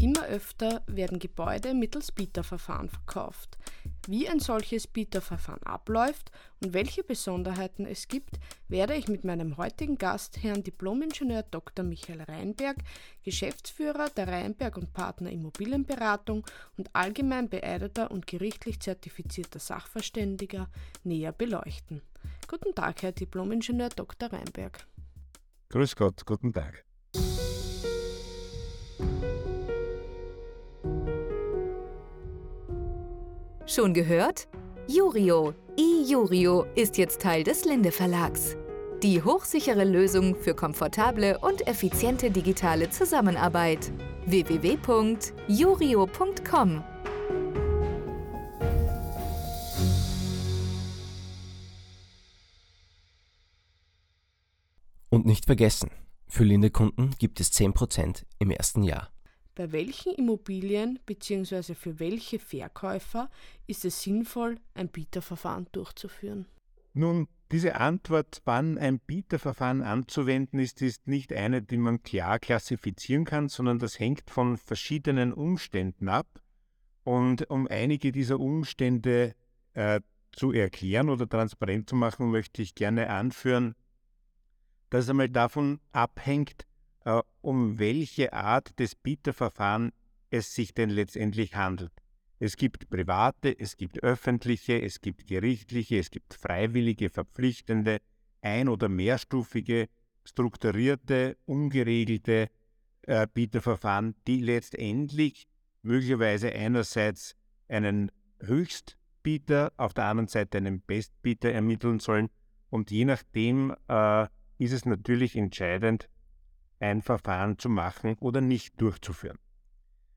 Immer öfter werden Gebäude mittels Bieterverfahren verkauft. Wie ein solches Bieterverfahren abläuft und welche Besonderheiten es gibt, werde ich mit meinem heutigen Gast, Herrn Diplomingenieur Dr. Michael Reinberg, Geschäftsführer der Reinberg und Partner Immobilienberatung und allgemein beeideter und gerichtlich zertifizierter Sachverständiger, näher beleuchten. Guten Tag, Herr Diplomingenieur Dr. Reinberg. Grüß Gott, guten Tag. Schon gehört? Jurio, iJurio ist jetzt Teil des Linde Verlags. Die hochsichere Lösung für komfortable und effiziente digitale Zusammenarbeit. www.jurio.com Und nicht vergessen, für Linde-Kunden gibt es 10% im ersten Jahr. Bei welchen Immobilien bzw. für welche Verkäufer ist es sinnvoll, ein Bieterverfahren durchzuführen? Nun, diese Antwort, wann ein Bieterverfahren anzuwenden ist, ist nicht eine, die man klar klassifizieren kann, sondern das hängt von verschiedenen Umständen ab. Und um einige dieser Umstände äh, zu erklären oder transparent zu machen, möchte ich gerne anführen, dass es einmal davon abhängt, um welche Art des Bieterverfahren es sich denn letztendlich handelt. Es gibt private, es gibt öffentliche, es gibt gerichtliche, es gibt freiwillige, verpflichtende, ein- oder mehrstufige, strukturierte, ungeregelte äh, Bieterverfahren, die letztendlich möglicherweise einerseits einen Höchstbieter, auf der anderen Seite einen Bestbieter ermitteln sollen. Und je nachdem äh, ist es natürlich entscheidend, ein Verfahren zu machen oder nicht durchzuführen.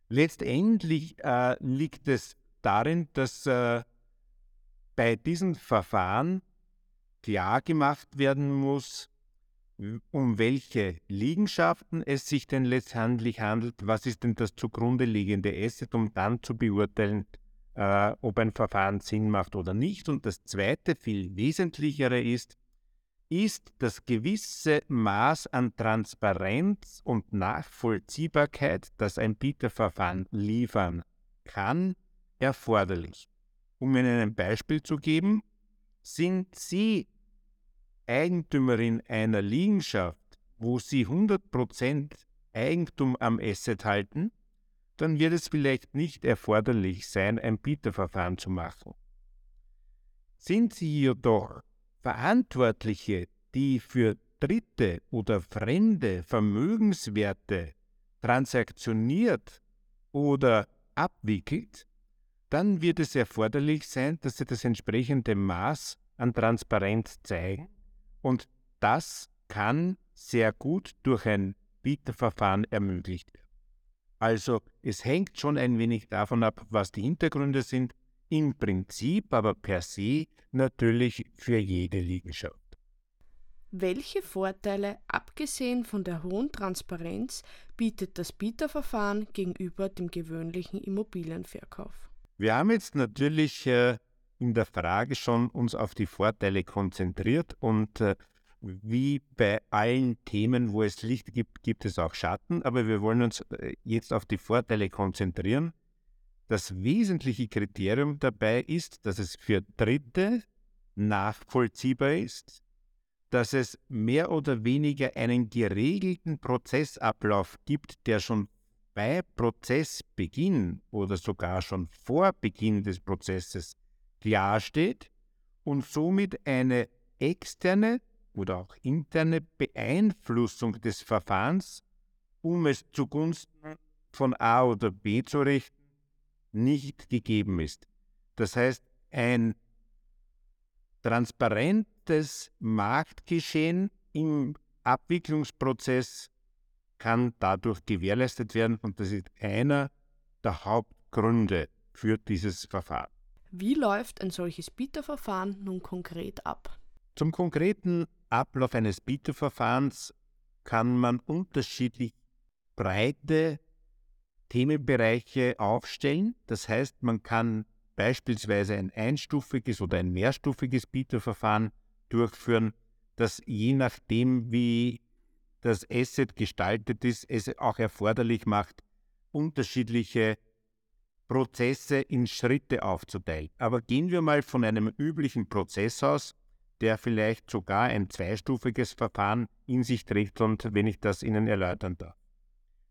Letztendlich äh, liegt es darin, dass äh, bei diesen Verfahren klar gemacht werden muss, um welche Liegenschaften es sich denn letztendlich handelt, was ist denn das zugrunde liegende Asset, um dann zu beurteilen, äh, ob ein Verfahren Sinn macht oder nicht. Und das Zweite, viel Wesentlichere ist, ist das gewisse Maß an Transparenz und Nachvollziehbarkeit, das ein Bieterverfahren liefern kann, erforderlich. Um Ihnen ein Beispiel zu geben, sind Sie Eigentümerin einer Liegenschaft, wo Sie 100% Eigentum am Asset halten, dann wird es vielleicht nicht erforderlich sein, ein Bieterverfahren zu machen. Sind Sie jedoch Verantwortliche, die für Dritte oder fremde Vermögenswerte transaktioniert oder abwickelt, dann wird es erforderlich sein, dass sie das entsprechende Maß an Transparenz zeigen und das kann sehr gut durch ein Bieterverfahren ermöglicht werden. Also es hängt schon ein wenig davon ab, was die Hintergründe sind, im Prinzip aber per se natürlich für jede Liegenschaft. Welche Vorteile, abgesehen von der hohen Transparenz, bietet das Bieterverfahren gegenüber dem gewöhnlichen Immobilienverkauf? Wir haben jetzt natürlich äh, in der Frage schon uns auf die Vorteile konzentriert und äh, wie bei allen Themen, wo es Licht gibt, gibt es auch Schatten, aber wir wollen uns äh, jetzt auf die Vorteile konzentrieren. Das wesentliche Kriterium dabei ist, dass es für Dritte nachvollziehbar ist, dass es mehr oder weniger einen geregelten Prozessablauf gibt, der schon bei Prozessbeginn oder sogar schon vor Beginn des Prozesses klar steht und somit eine externe oder auch interne Beeinflussung des Verfahrens, um es zugunsten von A oder B zu richten, nicht gegeben ist. Das heißt, ein transparentes Marktgeschehen im Abwicklungsprozess kann dadurch gewährleistet werden und das ist einer der Hauptgründe für dieses Verfahren. Wie läuft ein solches Bieterverfahren nun konkret ab? Zum konkreten Ablauf eines Bieterverfahrens kann man unterschiedlich breite Themenbereiche aufstellen. Das heißt, man kann beispielsweise ein einstufiges oder ein mehrstufiges Bieterverfahren durchführen, das je nachdem, wie das Asset gestaltet ist, es auch erforderlich macht, unterschiedliche Prozesse in Schritte aufzuteilen. Aber gehen wir mal von einem üblichen Prozess aus, der vielleicht sogar ein zweistufiges Verfahren in sich trägt und wenn ich das Ihnen erläutern darf.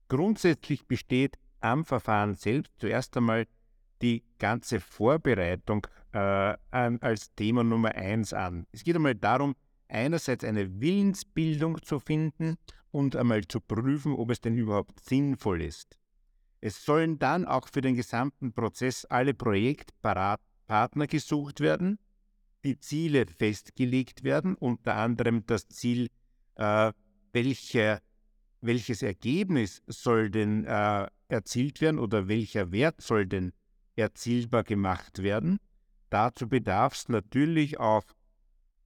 Grundsätzlich besteht am Verfahren selbst zuerst einmal die ganze Vorbereitung äh, als Thema Nummer eins an. Es geht einmal darum, einerseits eine Willensbildung zu finden und einmal zu prüfen, ob es denn überhaupt sinnvoll ist. Es sollen dann auch für den gesamten Prozess alle Projektpartner gesucht werden, die Ziele festgelegt werden, unter anderem das Ziel, äh, welche, welches Ergebnis soll denn äh, erzielt werden oder welcher Wert soll denn erzielbar gemacht werden. Dazu bedarf es natürlich auch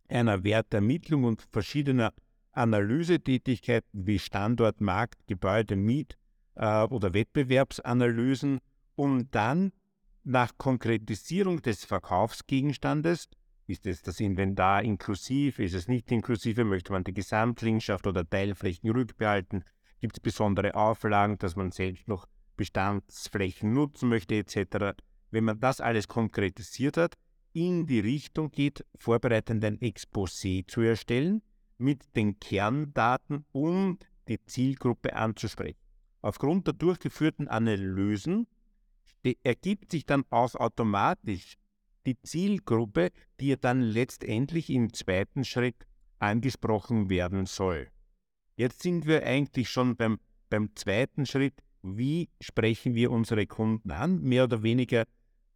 einer Wertermittlung und verschiedener Analysetätigkeiten wie Standort, Markt, Gebäude, Miet äh, oder Wettbewerbsanalysen, um dann nach Konkretisierung des Verkaufsgegenstandes, ist es das Inventar inklusiv, ist es nicht inklusive, möchte man die Gesamtlingschaft oder Teilflächen rückbehalten, gibt es besondere Auflagen, dass man selbst noch Bestandsflächen nutzen möchte etc. Wenn man das alles konkretisiert hat, in die Richtung geht, vorbereitend ein Exposé zu erstellen mit den Kerndaten, um die Zielgruppe anzusprechen. Aufgrund der durchgeführten Analysen ergibt sich dann auch automatisch die Zielgruppe, die dann letztendlich im zweiten Schritt angesprochen werden soll. Jetzt sind wir eigentlich schon beim, beim zweiten Schritt, wie sprechen wir unsere Kunden an, mehr oder weniger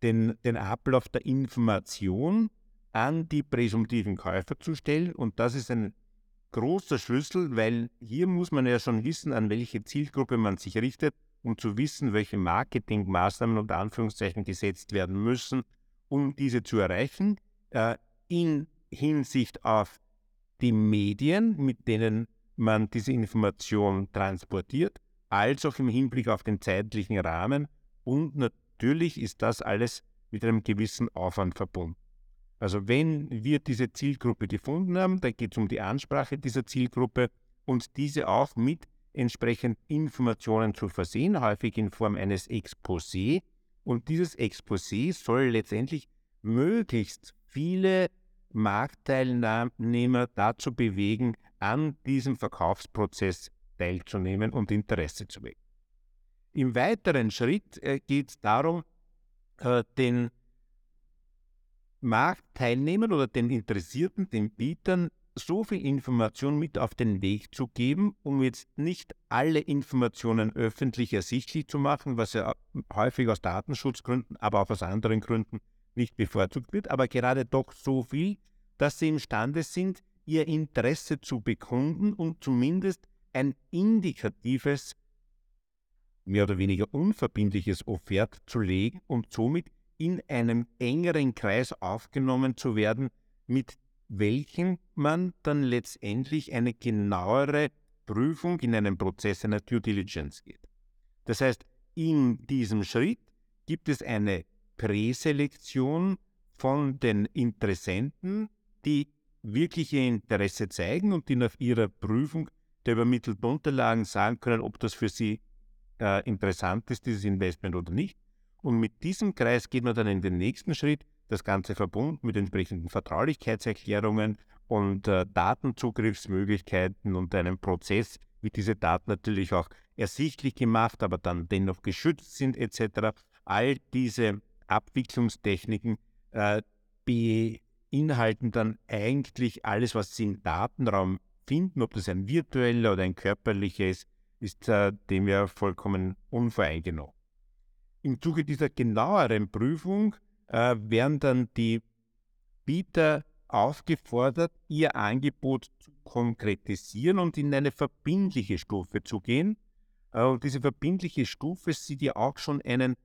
den, den Ablauf der Information an die präsumtiven Käufer zu stellen. Und das ist ein großer Schlüssel, weil hier muss man ja schon wissen, an welche Zielgruppe man sich richtet, um zu wissen, welche Marketingmaßnahmen unter Anführungszeichen gesetzt werden müssen, um diese zu erreichen. Äh, in Hinsicht auf die Medien, mit denen man diese Information transportiert, als auch im Hinblick auf den zeitlichen Rahmen. Und natürlich ist das alles mit einem gewissen Aufwand verbunden. Also wenn wir diese Zielgruppe gefunden haben, dann geht es um die Ansprache dieser Zielgruppe und diese auch mit entsprechend Informationen zu versehen, häufig in Form eines Exposé. Und dieses Exposé soll letztendlich möglichst viele Marktteilnehmer dazu bewegen, an diesem Verkaufsprozess teilzunehmen und Interesse zu wecken. Im weiteren Schritt äh, geht es darum, äh, den Marktteilnehmern oder den Interessierten, den Bietern, so viel Information mit auf den Weg zu geben, um jetzt nicht alle Informationen öffentlich ersichtlich zu machen, was ja häufig aus Datenschutzgründen, aber auch aus anderen Gründen nicht bevorzugt wird, aber gerade doch so viel, dass sie imstande sind, ihr Interesse zu bekunden und zumindest ein indikatives, mehr oder weniger unverbindliches Offert zu legen und somit in einem engeren Kreis aufgenommen zu werden, mit welchem man dann letztendlich eine genauere Prüfung in einem Prozess einer Due Diligence geht. Das heißt, in diesem Schritt gibt es eine Präselektion von den Interessenten, die wirklich ihr Interesse zeigen und die nach ihrer Prüfung der übermittelten Unterlagen sagen können, ob das für sie äh, interessant ist, dieses Investment oder nicht. Und mit diesem Kreis geht man dann in den nächsten Schritt, das Ganze verbunden mit entsprechenden Vertraulichkeitserklärungen und äh, Datenzugriffsmöglichkeiten und einem Prozess, wie diese Daten natürlich auch ersichtlich gemacht, aber dann dennoch geschützt sind etc. All diese Abwicklungstechniken äh, beinhalten dann eigentlich alles, was Sie im Datenraum finden, ob das ein virtueller oder ein körperlicher ist, ist äh, dem ja vollkommen unvoreingenommen. Im Zuge dieser genaueren Prüfung äh, werden dann die Bieter aufgefordert, ihr Angebot zu konkretisieren und in eine verbindliche Stufe zu gehen. Äh, und diese verbindliche Stufe sieht ja auch schon einen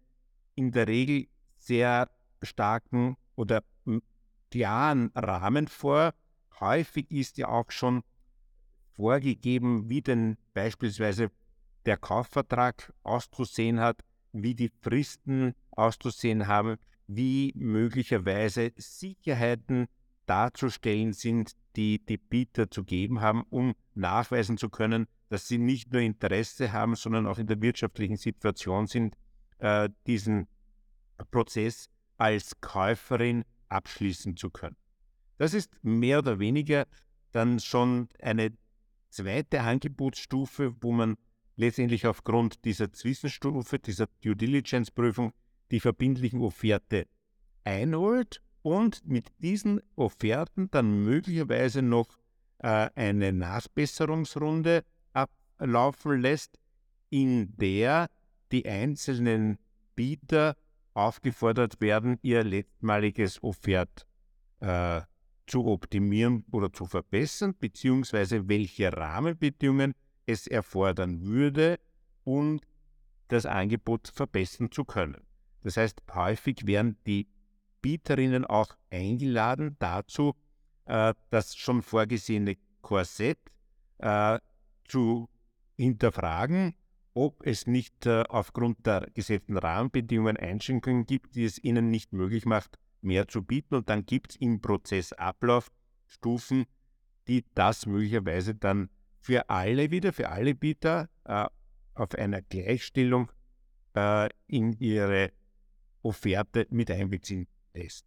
in der Regel sehr starken oder klaren Rahmen vor. Häufig ist ja auch schon vorgegeben, wie denn beispielsweise der Kaufvertrag auszusehen hat, wie die Fristen auszusehen haben, wie möglicherweise Sicherheiten darzustellen sind, die die Bieter zu geben haben, um nachweisen zu können, dass sie nicht nur Interesse haben, sondern auch in der wirtschaftlichen Situation sind, äh, diesen Prozess als Käuferin abschließen zu können. Das ist mehr oder weniger dann schon eine zweite Angebotsstufe, wo man letztendlich aufgrund dieser Zwischenstufe, dieser Due Diligence-Prüfung, die verbindlichen Offerte einholt und mit diesen Offerten dann möglicherweise noch äh, eine Nachbesserungsrunde ablaufen lässt, in der die einzelnen Bieter aufgefordert werden, ihr letztmaliges Offert äh, zu optimieren oder zu verbessern, beziehungsweise welche Rahmenbedingungen es erfordern würde, um das Angebot verbessern zu können. Das heißt, häufig werden die Bieterinnen auch eingeladen dazu, äh, das schon vorgesehene Korsett äh, zu hinterfragen, ob es nicht äh, aufgrund der gesetzten Rahmenbedingungen Einschränkungen gibt, die es ihnen nicht möglich macht, mehr zu bieten. Und dann gibt es im Prozessablauf Stufen, die das möglicherweise dann für alle wieder, für alle Bieter auf einer Gleichstellung in ihre Offerte mit einbeziehen lässt.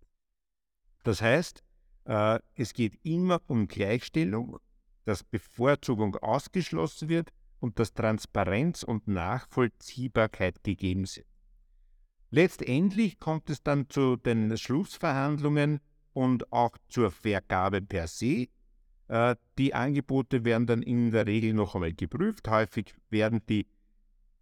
Das heißt, äh, es geht immer um Gleichstellung, dass Bevorzugung ausgeschlossen wird und dass Transparenz und Nachvollziehbarkeit gegeben sind. Letztendlich kommt es dann zu den Schlussverhandlungen und auch zur Vergabe per se. Äh, die Angebote werden dann in der Regel noch einmal geprüft. Häufig werden die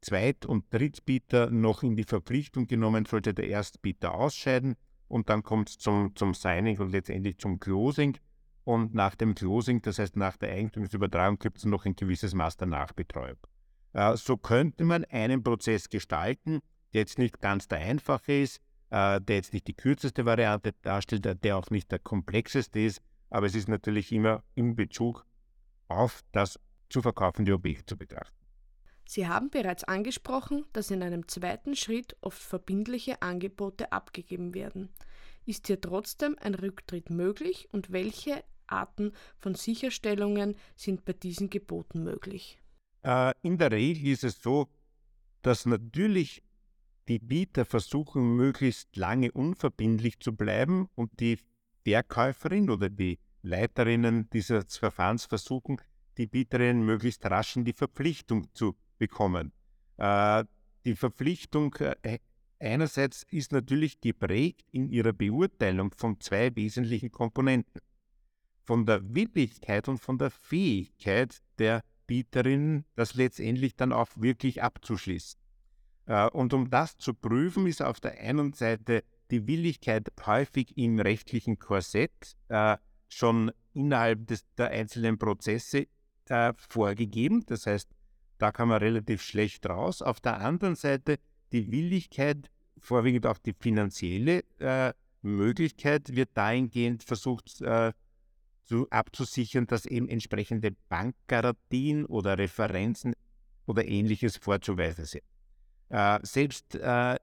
Zweit- und Drittbieter noch in die Verpflichtung genommen, sollte der Erstbieter ausscheiden. Und dann kommt es zum, zum Signing und letztendlich zum Closing. Und nach dem Closing, das heißt nach der Eigentumsübertragung, gibt es noch ein gewisses Maß der Nachbetreuung. Äh, so könnte man einen Prozess gestalten, der jetzt nicht ganz der einfache ist, äh, der jetzt nicht die kürzeste Variante darstellt, der auch nicht der komplexeste ist, aber es ist natürlich immer in Bezug auf das zu verkaufende Objekt zu betrachten. Sie haben bereits angesprochen, dass in einem zweiten Schritt oft verbindliche Angebote abgegeben werden. Ist hier trotzdem ein Rücktritt möglich und welche Arten von Sicherstellungen sind bei diesen Geboten möglich? Äh, in der Regel ist es so, dass natürlich die Bieter versuchen, möglichst lange unverbindlich zu bleiben und die Verkäuferin oder die Leiterinnen dieses Verfahrens versuchen, die Bieterinnen möglichst rasch in die Verpflichtung zu bekommen. Äh, die Verpflichtung äh, einerseits ist natürlich geprägt in ihrer Beurteilung von zwei wesentlichen Komponenten. Von der Willigkeit und von der Fähigkeit der Bieterinnen, das letztendlich dann auch wirklich abzuschließen. Äh, und um das zu prüfen, ist auf der einen Seite die Willigkeit häufig im rechtlichen Korsett schon innerhalb des, der einzelnen Prozesse vorgegeben. Das heißt, da kann man relativ schlecht raus. Auf der anderen Seite die Willigkeit, vorwiegend auch die finanzielle äh, Möglichkeit, wird dahingehend versucht äh, zu, abzusichern, dass eben entsprechende Bankgarantien oder Referenzen oder ähnliches vorzuweisen sind. Äh, selbst äh,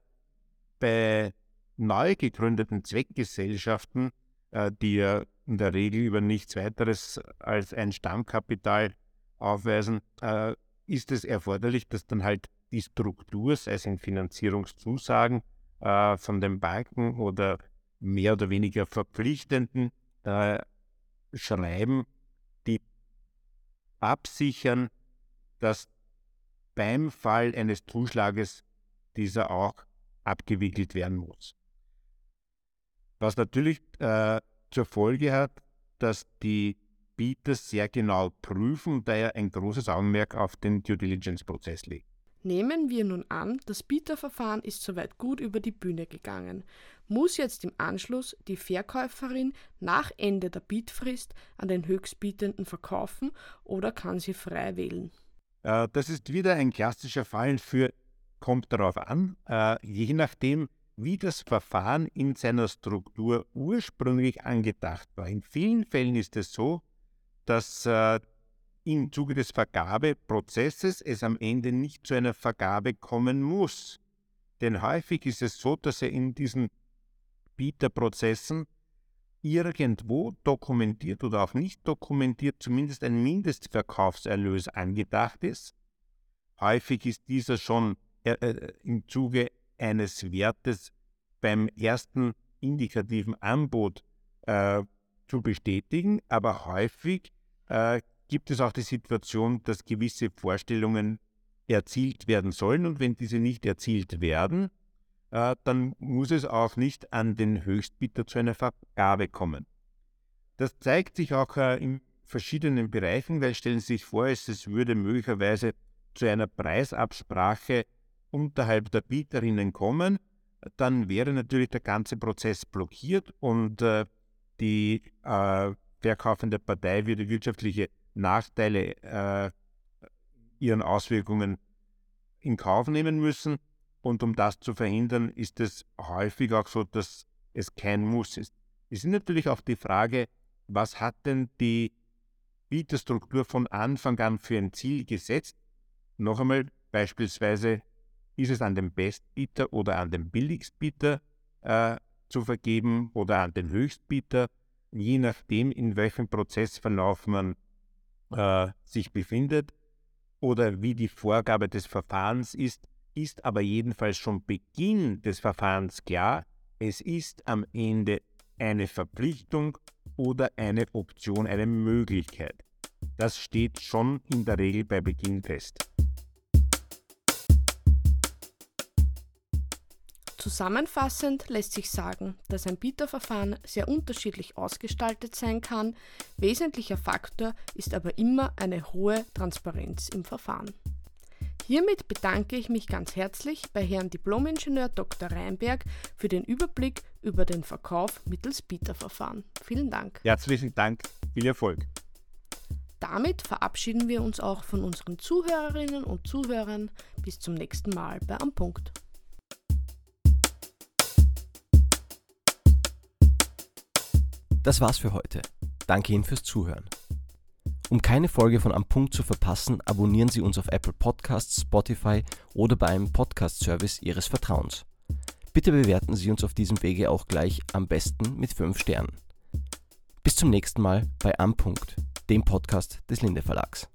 bei neu gegründeten Zweckgesellschaften, äh, die ja in der Regel über nichts weiteres als ein Stammkapital aufweisen, äh, ist es erforderlich, dass dann halt die Struktur, sei es in Finanzierungszusagen äh, von den Banken oder mehr oder weniger verpflichtenden äh, Schreiben, die absichern, dass beim Fall eines Zuschlages dieser auch abgewickelt werden muss. Was natürlich äh, zur Folge hat, dass die Bieter sehr genau prüfen, daher ein großes Augenmerk auf den Due Diligence-Prozess legen. Nehmen wir nun an, das Bieterverfahren ist soweit gut über die Bühne gegangen. Muss jetzt im Anschluss die Verkäuferin nach Ende der Bietfrist an den Höchstbietenden verkaufen oder kann sie frei wählen? Äh, das ist wieder ein klassischer Fall für kommt darauf an, äh, je nachdem, wie das Verfahren in seiner Struktur ursprünglich angedacht war. In vielen Fällen ist es so, dass äh, im Zuge des Vergabeprozesses es am Ende nicht zu einer Vergabe kommen muss. Denn häufig ist es so, dass er in diesen Bieterprozessen irgendwo dokumentiert oder auch nicht dokumentiert zumindest ein Mindestverkaufserlös angedacht ist. Häufig ist dieser schon äh, äh, im Zuge eines Wertes beim ersten indikativen Angebot äh, zu bestätigen, aber häufig äh, gibt es auch die Situation, dass gewisse Vorstellungen erzielt werden sollen und wenn diese nicht erzielt werden, äh, dann muss es auch nicht an den Höchstbieter zu einer Vergabe kommen. Das zeigt sich auch äh, in verschiedenen Bereichen, weil stellen Sie sich vor, es würde möglicherweise zu einer Preisabsprache unterhalb der Bieterinnen kommen, dann wäre natürlich der ganze Prozess blockiert und äh, die äh, verkaufende Partei würde wirtschaftliche Nachteile äh, ihren Auswirkungen in Kauf nehmen müssen. Und um das zu verhindern, ist es häufig auch so, dass es kein Muss ist. Es ist natürlich auch die Frage, was hat denn die Bieterstruktur von Anfang an für ein Ziel gesetzt? Noch einmal, beispielsweise ist es an den Bestbieter oder an den Billigstbieter äh, zu vergeben oder an den Höchstbieter, je nachdem, in welchem Prozessverlauf man äh, sich befindet oder wie die Vorgabe des Verfahrens ist, ist aber jedenfalls schon Beginn des Verfahrens klar, es ist am Ende eine Verpflichtung oder eine Option, eine Möglichkeit. Das steht schon in der Regel bei Beginn fest. Zusammenfassend lässt sich sagen, dass ein Bieterverfahren sehr unterschiedlich ausgestaltet sein kann. Wesentlicher Faktor ist aber immer eine hohe Transparenz im Verfahren. Hiermit bedanke ich mich ganz herzlich bei Herrn Diplomingenieur Dr. Reinberg für den Überblick über den Verkauf mittels Bieterverfahren. Vielen Dank. Herzlichen Dank, viel Erfolg. Damit verabschieden wir uns auch von unseren Zuhörerinnen und Zuhörern. Bis zum nächsten Mal bei Am Punkt. Das war's für heute. Danke Ihnen fürs Zuhören. Um keine Folge von Am Punkt zu verpassen, abonnieren Sie uns auf Apple Podcasts, Spotify oder bei einem Podcast-Service Ihres Vertrauens. Bitte bewerten Sie uns auf diesem Wege auch gleich am besten mit 5 Sternen. Bis zum nächsten Mal bei Am Punkt, dem Podcast des Linde Verlags.